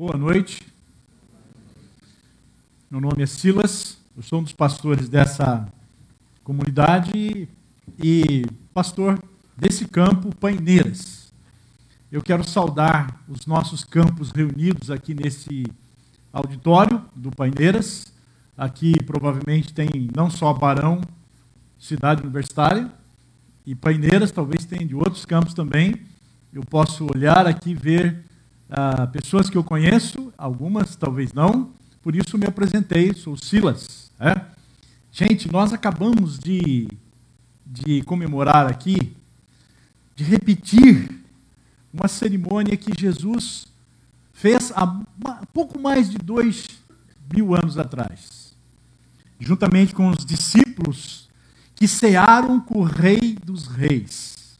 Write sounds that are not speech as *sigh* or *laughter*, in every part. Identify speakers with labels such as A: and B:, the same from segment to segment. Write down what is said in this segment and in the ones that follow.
A: Boa noite. Meu nome é Silas, eu sou um dos pastores dessa comunidade e pastor desse campo Paineiras. Eu quero saudar os nossos campos reunidos aqui nesse auditório do Paineiras. Aqui provavelmente tem não só Barão, cidade universitária, e Paineiras, talvez tenha de outros campos também. Eu posso olhar aqui ver uh, pessoas que eu conheço, algumas talvez não, por isso me apresentei, sou Silas. É? Gente, nós acabamos de, de comemorar aqui, de repetir uma cerimônia que Jesus fez há pouco mais de dois mil anos atrás, juntamente com os discípulos que cearam com o Rei dos Reis,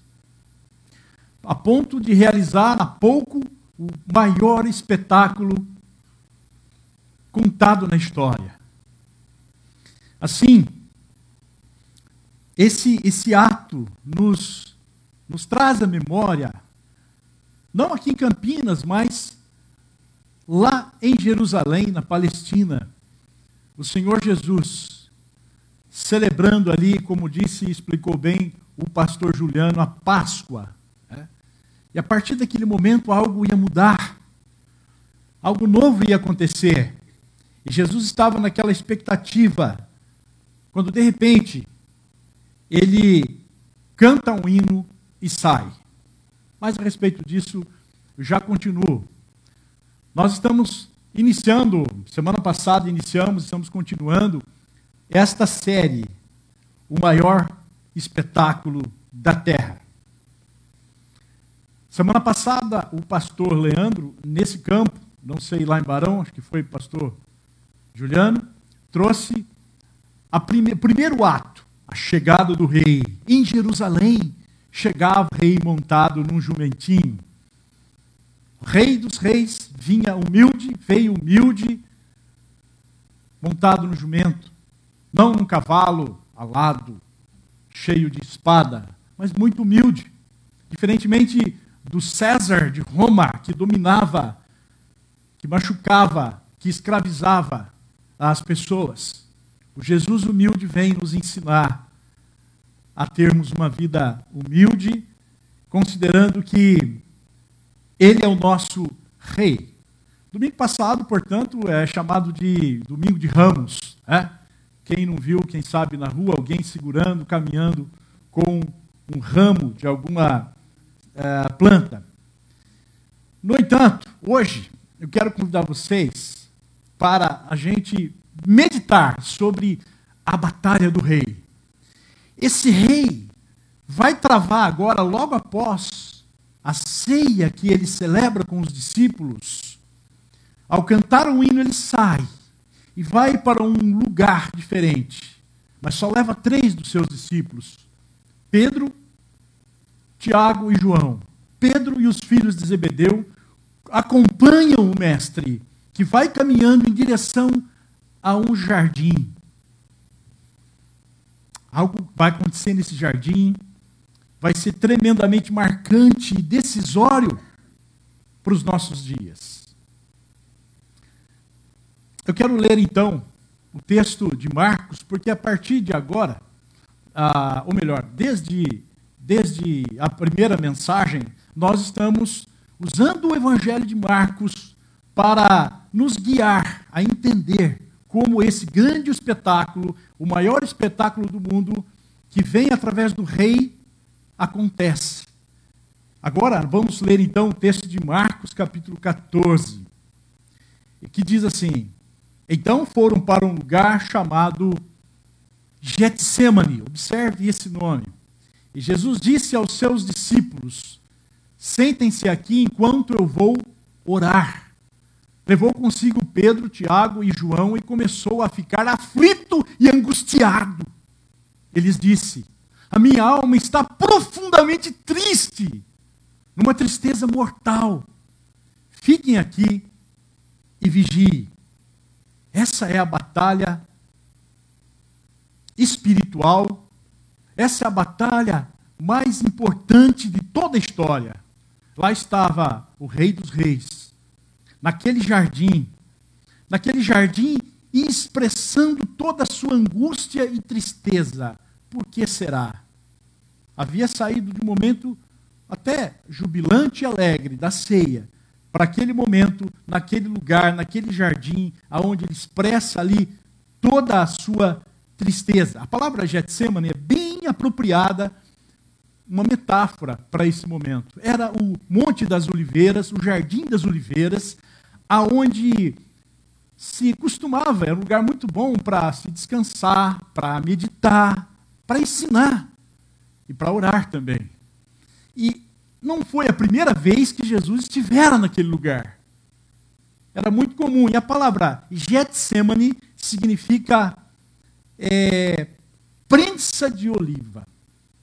A: a ponto de realizar há pouco o maior espetáculo contado na história. Assim, esse, esse ato nos, nos traz a memória, não aqui em Campinas, mas lá em Jerusalém, na Palestina, o Senhor Jesus, celebrando ali, como disse e explicou bem o pastor Juliano, a Páscoa e a partir daquele momento algo ia mudar, algo novo ia acontecer. E Jesus estava naquela expectativa, quando de repente ele canta um hino e sai. Mas a respeito disso, já continuo. Nós estamos iniciando, semana passada iniciamos, estamos continuando esta série, o maior espetáculo da terra. Semana passada, o pastor Leandro, nesse campo, não sei lá em Barão, acho que foi pastor Juliano, trouxe o prime primeiro ato, a chegada do rei. Em Jerusalém, chegava o rei montado num jumentinho. O rei dos reis vinha humilde, veio humilde, montado no jumento, não num cavalo alado, cheio de espada, mas muito humilde. Diferentemente do César de Roma, que dominava, que machucava, que escravizava as pessoas. O Jesus humilde vem nos ensinar a termos uma vida humilde, considerando que Ele é o nosso Rei. Domingo passado, portanto, é chamado de Domingo de Ramos. Né? Quem não viu, quem sabe na rua, alguém segurando, caminhando com um ramo de alguma uh, planta. No entanto, hoje eu quero convidar vocês para a gente meditar sobre a batalha do rei. Esse rei vai travar agora, logo após a ceia que ele celebra com os discípulos. Ao cantar um hino, ele sai e vai para um lugar diferente, mas só leva três dos seus discípulos: Pedro, Tiago e João. Pedro e os filhos de Zebedeu acompanham o mestre, que vai caminhando em direção a um jardim. Algo vai acontecer nesse jardim, vai ser tremendamente marcante e decisório para os nossos dias. Eu quero ler então o texto de Marcos, porque a partir de agora, ah, ou melhor, desde desde a primeira mensagem, nós estamos usando o Evangelho de Marcos para nos guiar a entender como esse grande espetáculo, o maior espetáculo do mundo, que vem através do rei, acontece. Agora, vamos ler então o texto de Marcos, capítulo 14, que diz assim: Então foram para um lugar chamado Getsemane, observe esse nome. E Jesus disse aos seus discípulos: Sentem-se aqui enquanto eu vou orar. Levou consigo Pedro, Tiago e João e começou a ficar aflito e angustiado. Eles disse: A minha alma está profundamente triste, numa tristeza mortal. Fiquem aqui e vigiem. Essa é a batalha espiritual essa é a batalha mais importante de toda a história. Lá estava o Rei dos Reis, naquele jardim, naquele jardim expressando toda a sua angústia e tristeza. Por que será? Havia saído de um momento até jubilante e alegre da ceia para aquele momento, naquele lugar, naquele jardim, aonde ele expressa ali toda a sua tristeza. A palavra Getsemane é bem apropriada, uma metáfora para esse momento. Era o Monte das Oliveiras, o Jardim das Oliveiras, aonde se costumava, era um lugar muito bom para se descansar, para meditar, para ensinar e para orar também. E não foi a primeira vez que Jesus estivera naquele lugar. Era muito comum. E a palavra Getsemane significa é, prensa de oliva.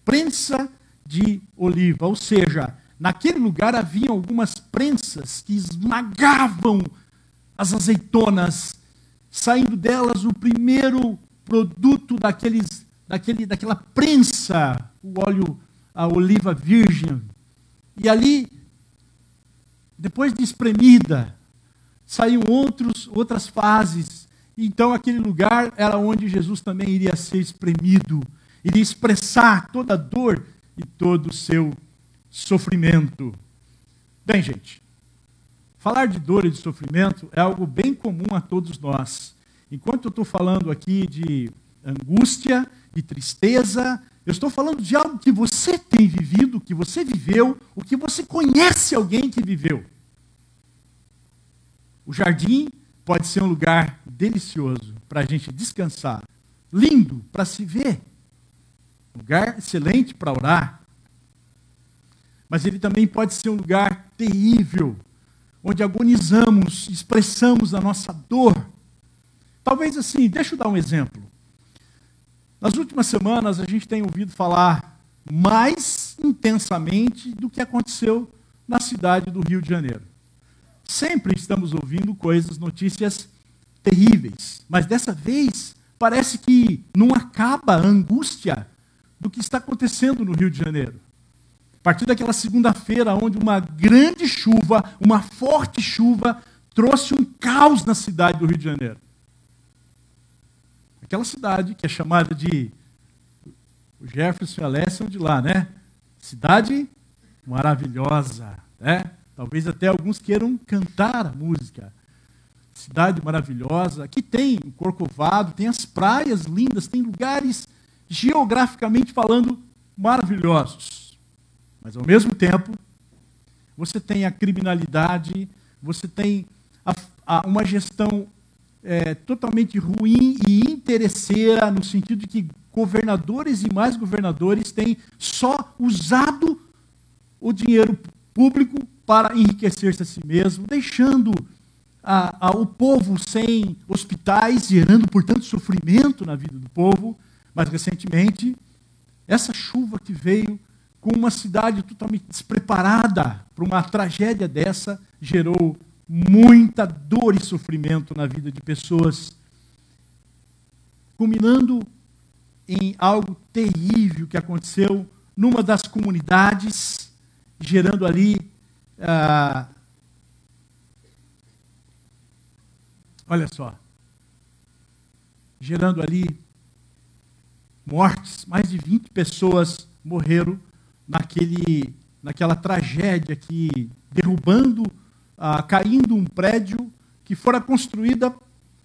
A: Prensa de oliva. Ou seja, naquele lugar havia algumas prensas que esmagavam as azeitonas, saindo delas o primeiro produto daqueles, daquele, daquela prensa, o óleo, a oliva virgem, e ali, depois de espremida, saíam outros, outras fases. Então, aquele lugar era onde Jesus também iria ser espremido, iria expressar toda a dor e todo o seu sofrimento. Bem, gente, falar de dor e de sofrimento é algo bem comum a todos nós. Enquanto eu estou falando aqui de angústia, de tristeza, eu estou falando de algo que você tem vivido, que você viveu, o que você conhece alguém que viveu. O jardim pode ser um lugar delicioso para a gente descansar, lindo para se ver, lugar excelente para orar. Mas ele também pode ser um lugar terrível, onde agonizamos, expressamos a nossa dor. Talvez assim, deixa eu dar um exemplo. Nas últimas semanas, a gente tem ouvido falar mais intensamente do que aconteceu na cidade do Rio de Janeiro. Sempre estamos ouvindo coisas, notícias terríveis, mas dessa vez parece que não acaba a angústia do que está acontecendo no Rio de Janeiro. A partir daquela segunda-feira, onde uma grande chuva, uma forte chuva, trouxe um caos na cidade do Rio de Janeiro. Aquela cidade que é chamada de. O Jefferson e a Alessia de lá, né? Cidade maravilhosa, né? Talvez até alguns queiram cantar a música. Cidade maravilhosa, que tem o Corcovado, tem as praias lindas, tem lugares geograficamente falando maravilhosos. Mas ao mesmo tempo, você tem a criminalidade, você tem a, a, uma gestão é, totalmente ruim e interesseira, no sentido de que governadores e mais governadores têm só usado o dinheiro público para enriquecer-se a si mesmo, deixando a, a, o povo sem hospitais, gerando, portanto, sofrimento na vida do povo. Mas, recentemente, essa chuva que veio com uma cidade totalmente despreparada para uma tragédia dessa gerou muita dor e sofrimento na vida de pessoas, culminando em algo terrível que aconteceu numa das comunidades, gerando ali. Ah, olha só. Gerando ali mortes, mais de 20 pessoas morreram naquele, naquela tragédia que derrubando ah, caindo um prédio que fora construída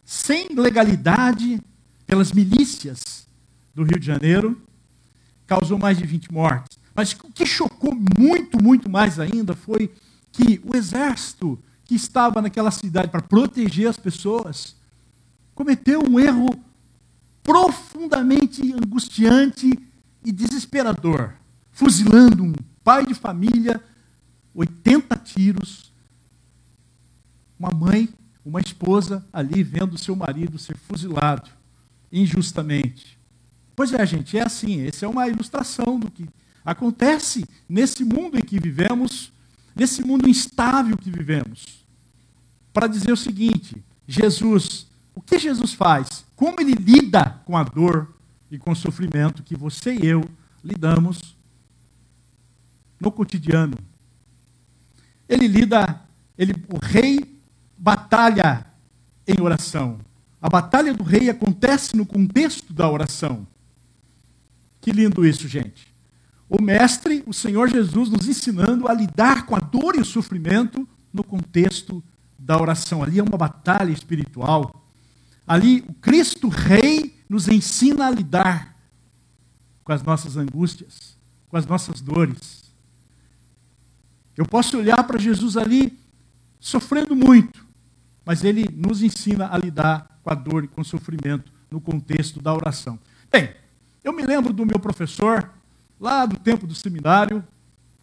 A: sem legalidade pelas milícias do Rio de Janeiro, causou mais de 20 mortes. Mas o que chocou muito, muito mais ainda foi que o exército que estava naquela cidade para proteger as pessoas cometeu um erro profundamente angustiante e desesperador, fuzilando um pai de família 80 tiros uma mãe, uma esposa ali vendo seu marido ser fuzilado injustamente. Pois é, gente, é assim. Essa é uma ilustração do que acontece nesse mundo em que vivemos, nesse mundo instável que vivemos. Para dizer o seguinte: Jesus, o que Jesus faz? Como ele lida com a dor e com o sofrimento que você e eu lidamos no cotidiano? Ele lida, ele, o rei batalha em oração. A batalha do rei acontece no contexto da oração. Que lindo isso, gente. O Mestre, o Senhor Jesus, nos ensinando a lidar com a dor e o sofrimento no contexto da oração. Ali é uma batalha espiritual. Ali, o Cristo Rei nos ensina a lidar com as nossas angústias, com as nossas dores. Eu posso olhar para Jesus ali sofrendo muito, mas ele nos ensina a lidar com a dor e com o sofrimento no contexto da oração. Bem, eu me lembro do meu professor, lá do tempo do seminário,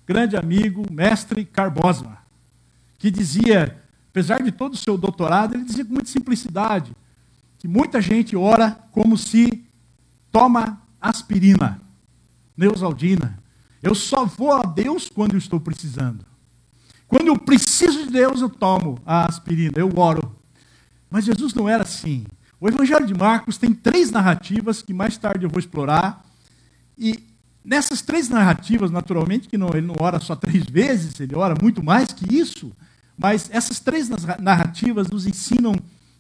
A: grande amigo, mestre Carbosma, que dizia, apesar de todo o seu doutorado, ele dizia com muita simplicidade, que muita gente ora como se toma aspirina, neusaldina. Eu só vou a Deus quando eu estou precisando. Quando eu preciso de Deus, eu tomo a aspirina, eu oro. Mas Jesus não era assim. O Evangelho de Marcos tem três narrativas que mais tarde eu vou explorar. E nessas três narrativas, naturalmente, que não, ele não ora só três vezes, ele ora muito mais que isso. Mas essas três narrativas nos ensinam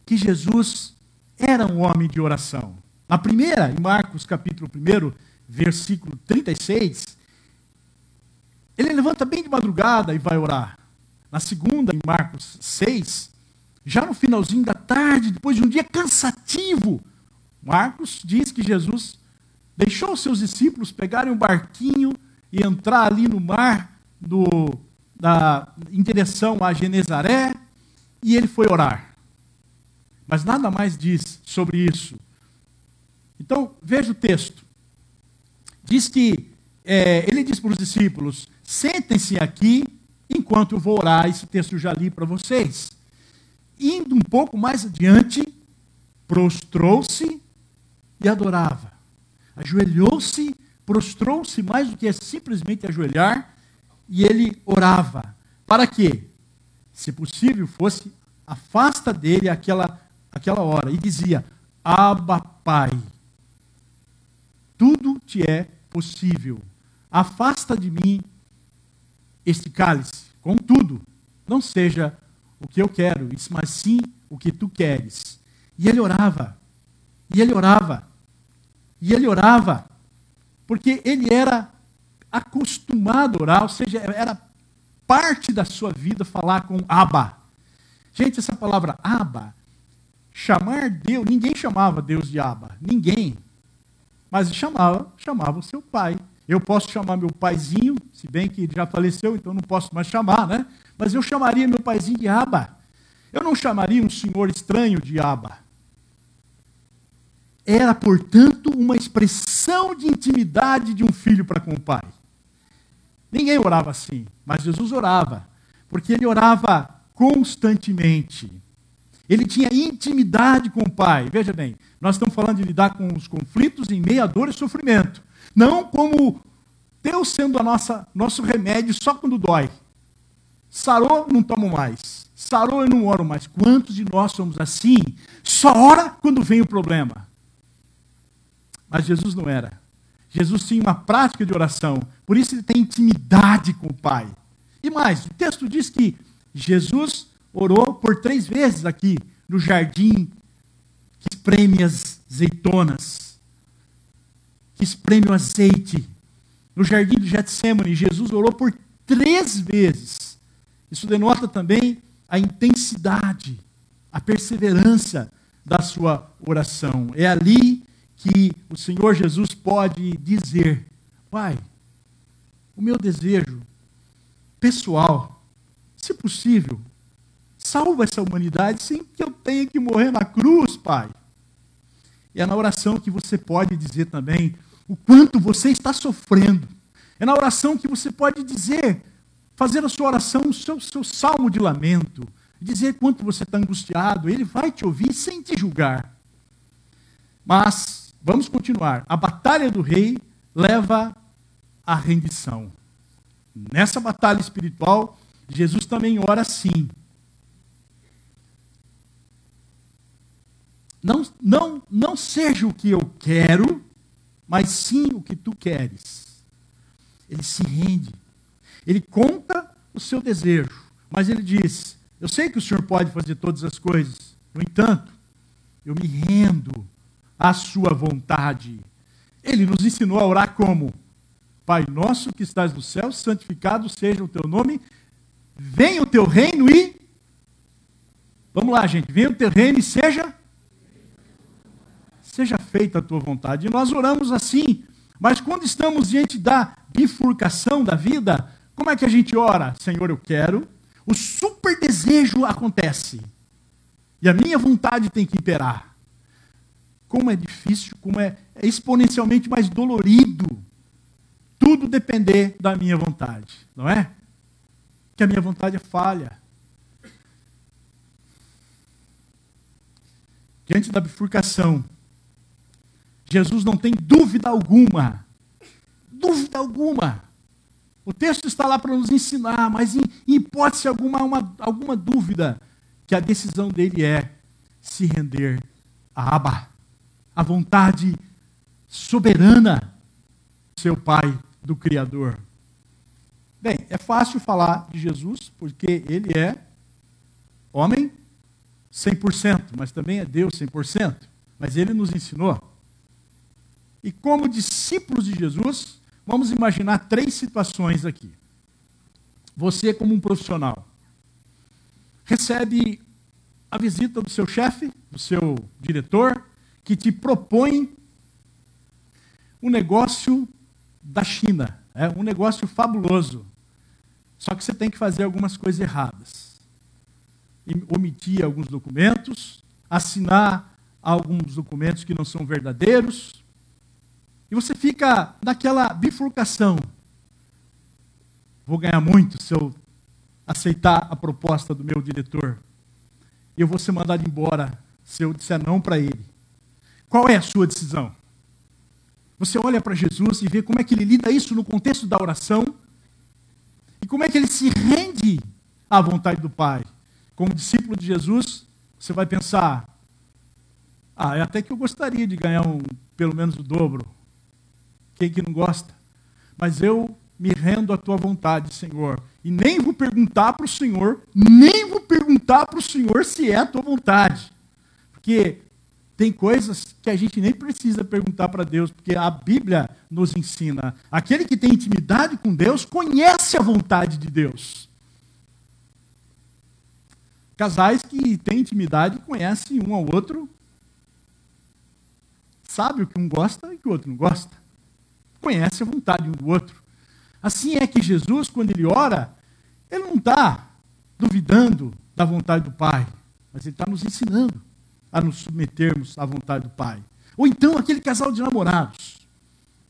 A: que Jesus era um homem de oração. Na primeira, em Marcos capítulo 1, versículo 36, ele levanta bem de madrugada e vai orar. Na segunda, em Marcos 6, já no finalzinho da tarde, depois de um dia cansativo, Marcos diz que Jesus deixou os seus discípulos pegarem um barquinho e entrar ali no mar do, da, em direção a Genezaré, e ele foi orar. Mas nada mais diz sobre isso. Então, veja o texto. Diz que é, ele diz para os discípulos: sentem-se aqui enquanto eu vou orar. Esse texto eu já li para vocês. Indo um pouco mais adiante, prostrou-se e adorava. Ajoelhou-se, prostrou-se mais do que é simplesmente ajoelhar, e ele orava. Para quê? Se possível fosse, afasta dele aquela aquela hora e dizia: Abba, Pai, tudo te é possível. Afasta de mim este cálice. Contudo, não seja o que eu quero, mas sim o que tu queres. E ele orava. E ele orava. E ele orava. Porque ele era acostumado a orar, ou seja, era parte da sua vida falar com Abba. Gente, essa palavra Abba chamar Deus, ninguém chamava Deus de Abba, ninguém. Mas chamava, chamava o seu pai. Eu posso chamar meu paizinho, se bem que já faleceu, então não posso mais chamar, né? Mas eu chamaria meu paizinho de Abba. Eu não chamaria um senhor estranho de Abba. Era, portanto, uma expressão de intimidade de um filho para com o pai. Ninguém orava assim, mas Jesus orava, porque ele orava constantemente. Ele tinha intimidade com o Pai. Veja bem, nós estamos falando de lidar com os conflitos em meio dor e sofrimento. Não como Deus sendo a nossa nosso remédio só quando dói. Sarou, não tomo mais. Sarou, eu não oro mais. Quantos de nós somos assim? Só ora quando vem o problema. Mas Jesus não era. Jesus tinha uma prática de oração. Por isso ele tem intimidade com o Pai. E mais, o texto diz que Jesus orou por três vezes aqui no jardim que espreme as azeitonas, que espreme o azeite. No jardim do Getsemane, Jesus orou por três vezes. Isso denota também a intensidade, a perseverança da sua oração. É ali que o Senhor Jesus pode dizer: Pai, o meu desejo pessoal, se possível, Salva essa humanidade sem que eu tenha que morrer na cruz, Pai. É na oração que você pode dizer também o quanto você está sofrendo. É na oração que você pode dizer, fazer a sua oração, o seu, seu salmo de lamento, dizer quanto você está angustiado. Ele vai te ouvir sem te julgar. Mas, vamos continuar. A batalha do rei leva à rendição. Nessa batalha espiritual, Jesus também ora assim. Não, não, não seja o que eu quero, mas sim o que tu queres. Ele se rende. Ele conta o seu desejo, mas ele diz: Eu sei que o Senhor pode fazer todas as coisas. No entanto, eu me rendo à Sua vontade. Ele nos ensinou a orar como? Pai nosso que estás no céu, santificado seja o teu nome, venha o teu reino e. Vamos lá, gente, venha o teu reino e seja. Seja feita a tua vontade. E nós oramos assim, mas quando estamos diante da bifurcação da vida, como é que a gente ora? Senhor, eu quero. O super desejo acontece. E a minha vontade tem que imperar. Como é difícil, como é, é exponencialmente mais dolorido tudo depender da minha vontade, não é? Que a minha vontade é falha. Diante da bifurcação, Jesus não tem dúvida alguma, dúvida alguma. O texto está lá para nos ensinar, mas em, em hipótese alguma, uma, alguma dúvida que a decisão dele é se render a Abba, a vontade soberana do seu Pai, do Criador. Bem, é fácil falar de Jesus, porque ele é homem 100%, mas também é Deus 100%. Mas ele nos ensinou. E como discípulos de Jesus, vamos imaginar três situações aqui. Você, como um profissional, recebe a visita do seu chefe, do seu diretor, que te propõe um negócio da China, é um negócio fabuloso. Só que você tem que fazer algumas coisas erradas. Omitir alguns documentos, assinar alguns documentos que não são verdadeiros. E você fica naquela bifurcação. Vou ganhar muito se eu aceitar a proposta do meu diretor. Eu vou ser mandado embora se eu disser não para ele. Qual é a sua decisão? Você olha para Jesus e vê como é que ele lida isso no contexto da oração e como é que ele se rende à vontade do Pai. Como discípulo de Jesus, você vai pensar: ah, é até que eu gostaria de ganhar um, pelo menos o dobro. Quem que não gosta? Mas eu me rendo à tua vontade, Senhor. E nem vou perguntar para o Senhor, nem vou perguntar para o Senhor se é a tua vontade. Porque tem coisas que a gente nem precisa perguntar para Deus, porque a Bíblia nos ensina. Aquele que tem intimidade com Deus conhece a vontade de Deus. Casais que têm intimidade conhecem um ao outro, sabe o que um gosta e o que o outro não gosta. Conhece a vontade um do outro. Assim é que Jesus, quando ele ora, ele não está duvidando da vontade do Pai, mas ele está nos ensinando a nos submetermos à vontade do Pai. Ou então aquele casal de namorados.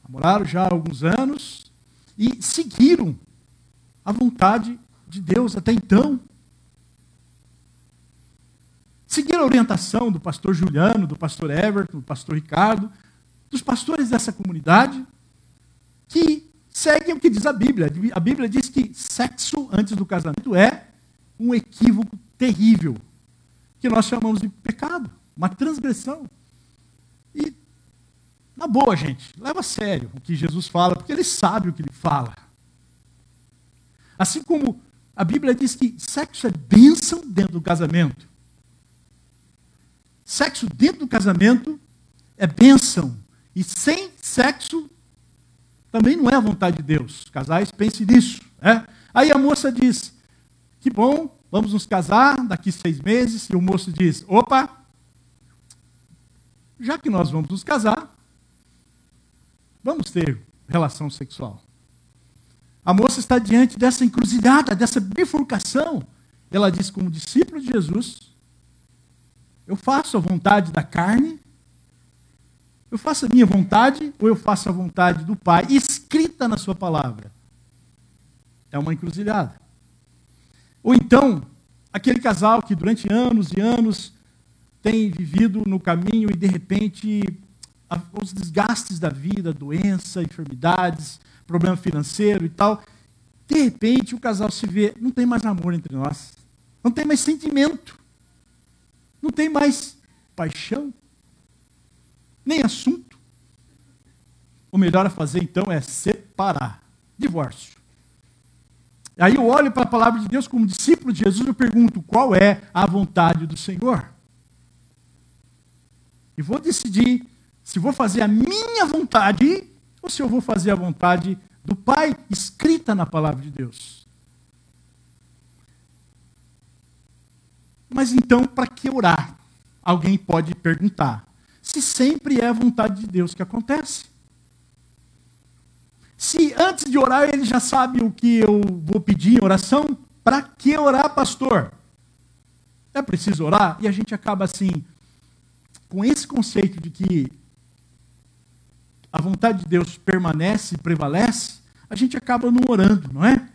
A: Namoraram já há alguns anos e seguiram a vontade de Deus até então. Seguiram a orientação do pastor Juliano, do pastor Everton, do pastor Ricardo, dos pastores dessa comunidade, que seguem o que diz a Bíblia. A Bíblia diz que sexo antes do casamento é um equívoco terrível que nós chamamos de pecado, uma transgressão. E, na boa, gente, leva a sério o que Jesus fala, porque ele sabe o que ele fala. Assim como a Bíblia diz que sexo é bênção dentro do casamento. Sexo dentro do casamento é bênção. E sem sexo também não é a vontade de Deus. Casais, pense nisso. É? Aí a moça diz: Que bom, vamos nos casar daqui seis meses. E o moço diz: opa, já que nós vamos nos casar, vamos ter relação sexual. A moça está diante dessa encruzilhada, dessa bifurcação. Ela diz, como discípulo de Jesus, eu faço a vontade da carne, eu faço a minha vontade ou eu faço a vontade do Pai, escrita na Sua palavra. É uma encruzilhada. Ou então, aquele casal que durante anos e anos tem vivido no caminho e de repente os desgastes da vida, doença, enfermidades, problema financeiro e tal, de repente o casal se vê, não tem mais amor entre nós, não tem mais sentimento, não tem mais paixão, nem assunto. O melhor a fazer então é separar, divórcio. Aí eu olho para a palavra de Deus como discípulo de Jesus, eu pergunto qual é a vontade do Senhor. E vou decidir se vou fazer a minha vontade ou se eu vou fazer a vontade do Pai escrita na palavra de Deus. Mas então, para que orar? Alguém pode perguntar. Se sempre é a vontade de Deus que acontece. Se antes de orar ele já sabe o que eu vou pedir em oração, para que orar, pastor? É preciso orar? E a gente acaba assim, com esse conceito de que a vontade de Deus permanece e prevalece, a gente acaba não orando, não é?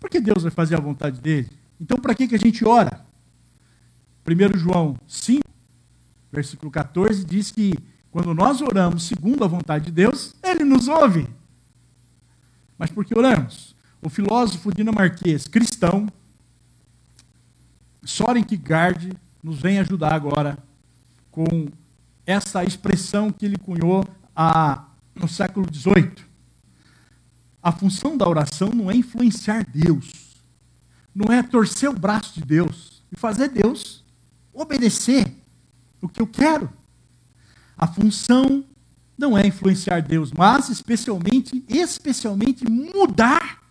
A: Porque Deus vai fazer a vontade dele. Então, para que, que a gente ora? 1 João 5, versículo 14, diz que quando nós oramos segundo a vontade de Deus, ele nos ouve. Mas por que oramos? O filósofo dinamarquês cristão, Soren Kierkegaard, nos vem ajudar agora com essa expressão que ele cunhou a, no século XVIII. A função da oração não é influenciar Deus, não é torcer o braço de Deus e fazer Deus obedecer o que eu quero. A função não é influenciar Deus, mas especialmente, especialmente mudar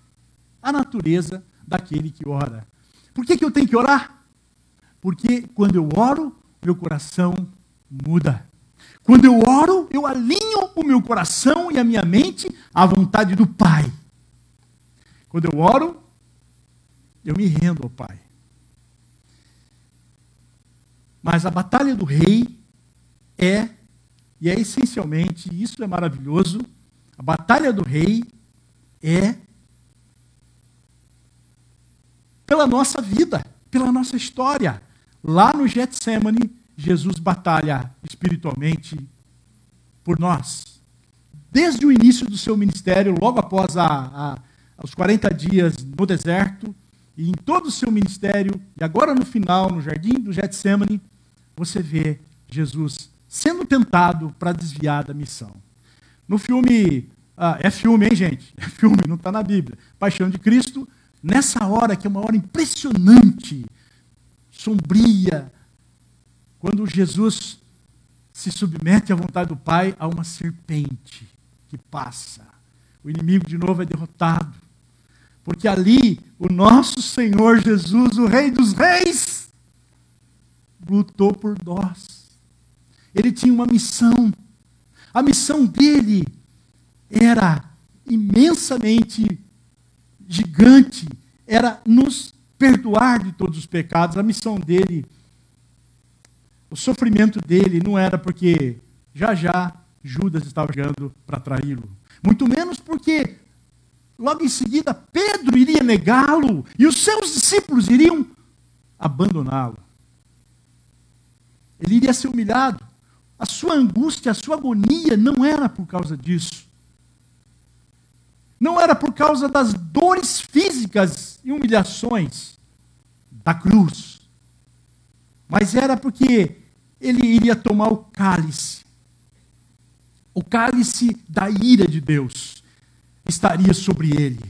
A: a natureza daquele que ora. Por que, que eu tenho que orar? Porque quando eu oro, meu coração muda. Quando eu oro, eu alinho o meu coração e a minha mente à vontade do Pai. Quando eu oro, eu me rendo ao Pai. Mas a batalha do rei é, e é essencialmente, isso é maravilhoso, a batalha do rei é pela nossa vida, pela nossa história. Lá no Getsemane, Jesus batalha espiritualmente por nós. Desde o início do seu ministério, logo após a, a, os 40 dias no deserto, e em todo o seu ministério, e agora no final, no jardim do Getsemane, você vê Jesus sendo tentado para desviar da missão. No filme, ah, é filme, hein, gente? *laughs* É filme, não está na Bíblia. Paixão de Cristo, nessa hora, que é uma hora impressionante, sombria, quando Jesus se submete à vontade do Pai, há uma serpente que passa. O inimigo de novo é derrotado. Porque ali o nosso Senhor Jesus, o Rei dos Reis, lutou por nós. Ele tinha uma missão. A missão dele era imensamente gigante, era nos perdoar de todos os pecados. A missão dele o sofrimento dele não era porque já já Judas estava chegando para traí-lo. Muito menos porque logo em seguida Pedro iria negá-lo e os seus discípulos iriam abandoná-lo. Ele iria ser humilhado. A sua angústia, a sua agonia não era por causa disso. Não era por causa das dores físicas e humilhações da cruz. Mas era porque ele iria tomar o cálice. O cálice da ira de Deus estaria sobre ele.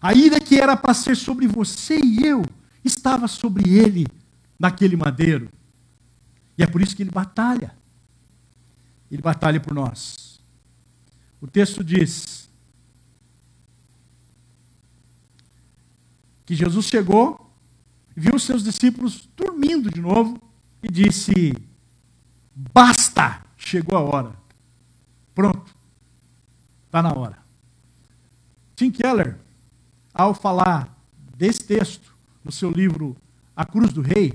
A: A ira que era para ser sobre você e eu estava sobre ele naquele madeiro. E é por isso que ele batalha. Ele batalha por nós. O texto diz que Jesus chegou, viu seus discípulos dormindo de novo e disse: Basta! Chegou a hora. Pronto. Está na hora. Tim Keller, ao falar desse texto no seu livro A Cruz do Rei,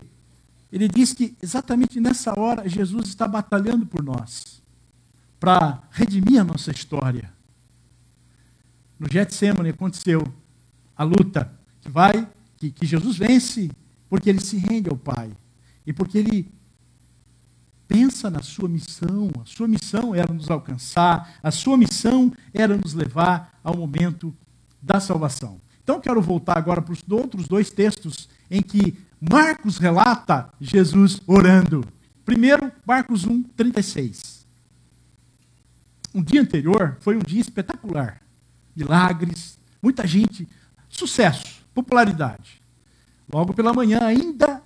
A: ele diz que exatamente nessa hora Jesus está batalhando por nós, para redimir a nossa história. No Getsemane aconteceu a luta que vai, que, que Jesus vence, porque ele se rende ao Pai e porque ele pensa na sua missão. A sua missão era nos alcançar, a sua missão era nos levar ao momento da salvação. Então, quero voltar agora para os outros dois textos em que Marcos relata Jesus orando. Primeiro, Marcos 1, 36. Um dia anterior foi um dia espetacular. Milagres, muita gente sucesso, popularidade. Logo pela manhã, ainda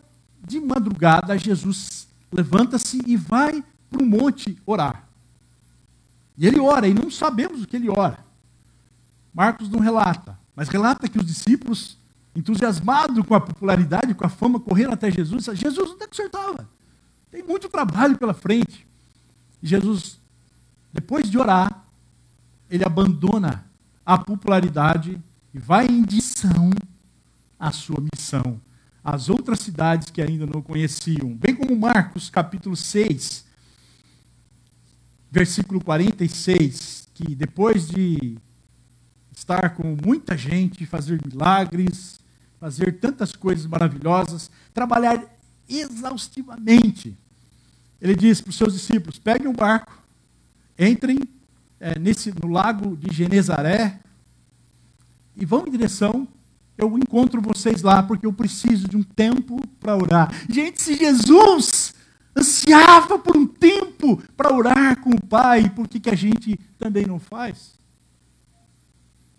A: de madrugada, Jesus levanta-se e vai para o monte orar. E ele ora, e não sabemos o que ele ora. Marcos não relata, mas relata que os discípulos, entusiasmados com a popularidade, com a fama, correram até Jesus. Jesus não consertava. Tem muito trabalho pela frente. E Jesus, depois de orar, ele abandona a popularidade e vai em direção à sua missão. As outras cidades que ainda não conheciam, bem como Marcos capítulo 6, versículo 46, que depois de estar com muita gente, fazer milagres, fazer tantas coisas maravilhosas, trabalhar exaustivamente. Ele diz para os seus discípulos: peguem um barco, entrem é, nesse, no lago de Genezaré e vão em direção. Eu encontro vocês lá porque eu preciso de um tempo para orar. Gente, se Jesus ansiava por um tempo para orar com o Pai, por que, que a gente também não faz?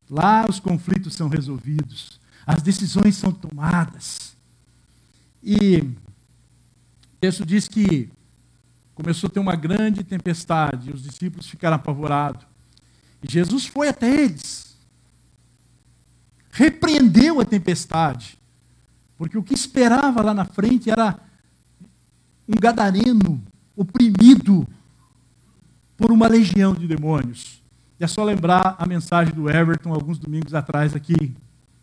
A: Lá os conflitos são resolvidos, as decisões são tomadas. E o texto diz que começou a ter uma grande tempestade, e os discípulos ficaram apavorados. E Jesus foi até eles, repreendeu a tempestade, porque o que esperava lá na frente era um gadareno oprimido por uma legião de demônios. E é só lembrar a mensagem do Everton alguns domingos atrás aqui.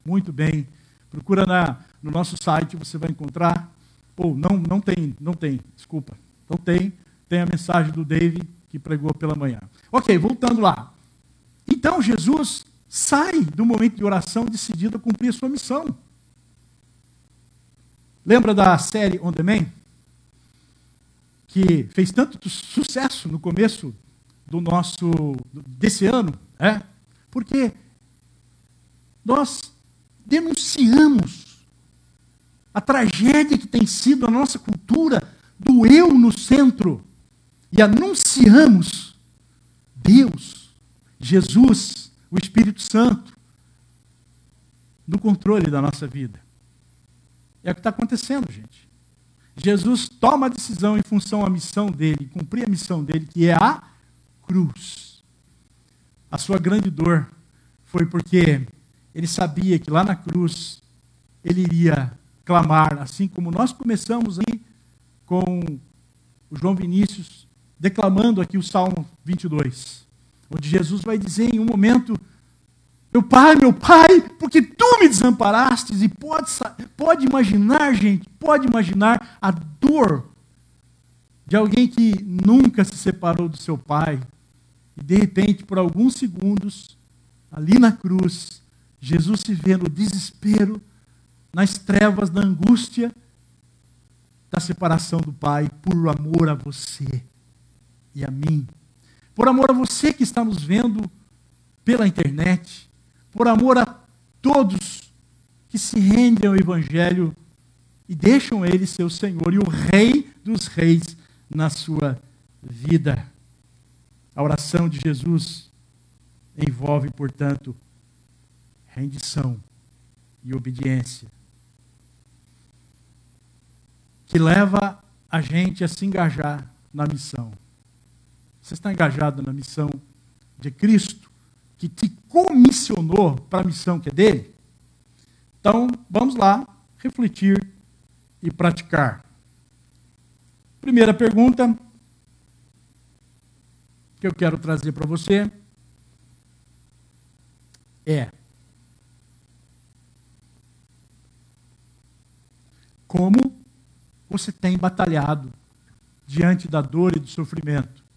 A: Muito bem. Procura na, no nosso site, você vai encontrar. Ou não, não tem, não tem, desculpa. Não tem. Tem a mensagem do Dave que pregou pela manhã. Ok, voltando lá. Então Jesus sai do momento de oração decidido a cumprir a sua missão. Lembra da série On Demand? Que fez tanto sucesso no começo do nosso desse ano, é? Porque nós denunciamos a tragédia que tem sido a nossa cultura do eu no centro e anunciamos Deus, Jesus, o Espírito Santo no controle da nossa vida. É o que está acontecendo, gente. Jesus toma a decisão em função da missão dele, cumprir a missão dele, que é a cruz. A sua grande dor foi porque ele sabia que lá na cruz ele iria clamar, assim como nós começamos aí com o João Vinícius declamando aqui o Salmo 22, onde Jesus vai dizer em um momento: Meu pai, meu pai, porque tu me desamparastes, e pode, pode imaginar, gente, pode imaginar a dor de alguém que nunca se separou do seu pai, e de repente, por alguns segundos, ali na cruz, Jesus se vê no desespero, nas trevas da angústia da separação do Pai, por amor a você e a mim. Por amor a você que está nos vendo pela internet, por amor a todos que se rendem ao Evangelho e deixam Ele ser o Senhor e o Rei dos Reis na sua vida. A oração de Jesus envolve, portanto, rendição e obediência, que leva a gente a se engajar na missão. Você está engajado na missão de Cristo, que te comissionou para a missão que é dele? Então, vamos lá refletir e praticar. Primeira pergunta: que eu quero trazer para você é como você tem batalhado diante da dor e do sofrimento.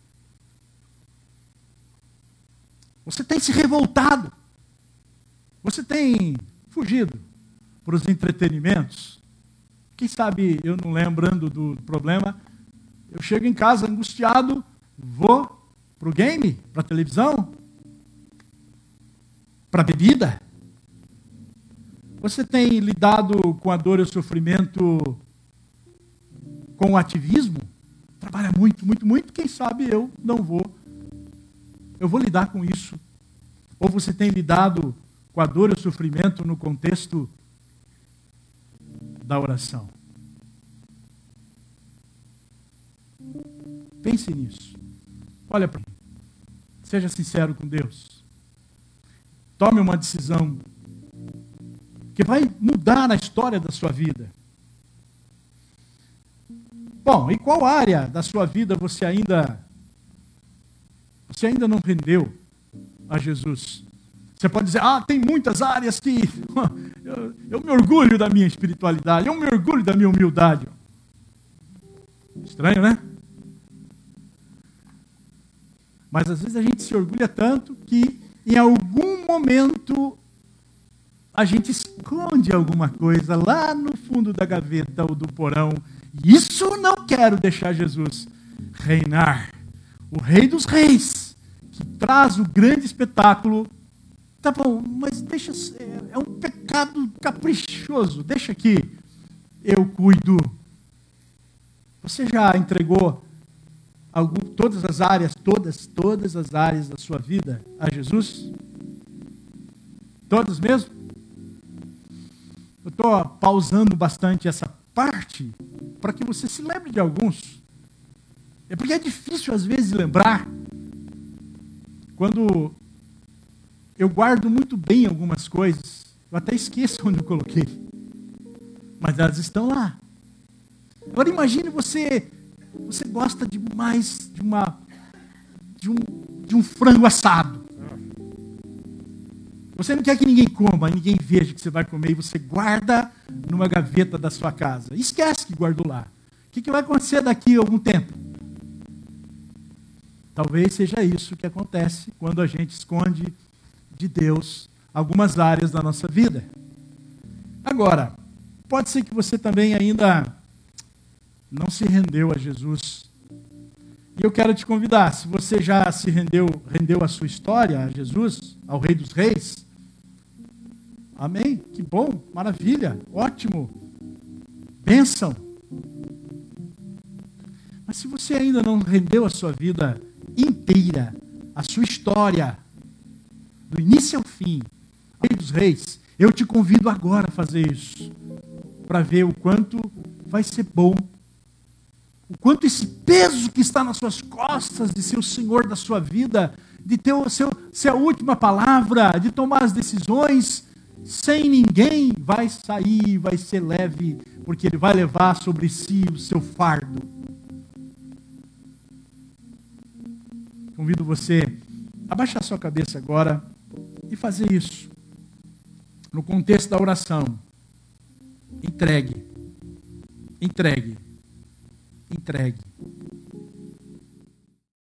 A: Você tem se revoltado. Você tem fugido para os entretenimentos. Quem sabe eu não lembrando do problema, eu chego em casa angustiado, vou para o game? Para a televisão? Para a bebida? Você tem lidado com a dor e o sofrimento com o ativismo? Trabalha muito, muito, muito. Quem sabe eu não vou. Eu vou lidar com isso. Ou você tem lidado com a dor e o sofrimento no contexto da oração. Pense nisso. Olha para mim. Seja sincero com Deus. Tome uma decisão que vai mudar a história da sua vida. Bom, em qual área da sua vida você ainda você ainda não rendeu a Jesus? Você pode dizer, ah, tem muitas áreas que *laughs* eu, eu me orgulho da minha espiritualidade, eu me orgulho da minha humildade. Estranho, né? Mas às vezes a gente se orgulha tanto que em algum momento a gente esconde alguma coisa lá no fundo da gaveta ou do porão. Isso não quero deixar Jesus reinar. O Rei dos Reis, traz o grande espetáculo. Tá bom, mas deixa. É um pecado caprichoso. Deixa que eu cuido. Você já entregou algum, todas as áreas, todas, todas as áreas da sua vida a Jesus? Todas mesmo? Eu estou pausando bastante essa parte para que você se lembre de alguns. É porque é difícil às vezes lembrar. Quando eu guardo muito bem algumas coisas, eu até esqueço *laughs* onde eu coloquei. Mas elas estão lá. Agora imagine você, você gosta demais de uma de um, de um frango assado. Você não quer que ninguém coma, ninguém veja que você vai comer e você guarda numa gaveta da sua casa. Esquece que guardou lá. O que, que vai acontecer daqui a algum tempo? Talvez seja isso que acontece quando a gente esconde de Deus algumas áreas da nossa vida. Agora, pode ser que você também ainda não se rendeu a Jesus. E eu quero te convidar, se você já se rendeu, rendeu a sua história a Jesus, ao Rei dos Reis, Amém? Que bom, maravilha, ótimo. Bênção. Mas se você ainda não rendeu a sua vida inteira, a sua história, do início ao fim, Rei dos Reis, eu te convido agora a fazer isso, para ver o quanto vai ser bom, o quanto esse peso que está nas suas costas de ser o Senhor da sua vida, de ter o seu, ser a última palavra, de tomar as decisões, sem ninguém, vai sair, vai ser leve, porque ele vai levar sobre si o seu fardo. Convido você a baixar sua cabeça agora e fazer isso. No contexto da oração. Entregue. Entregue. Entregue.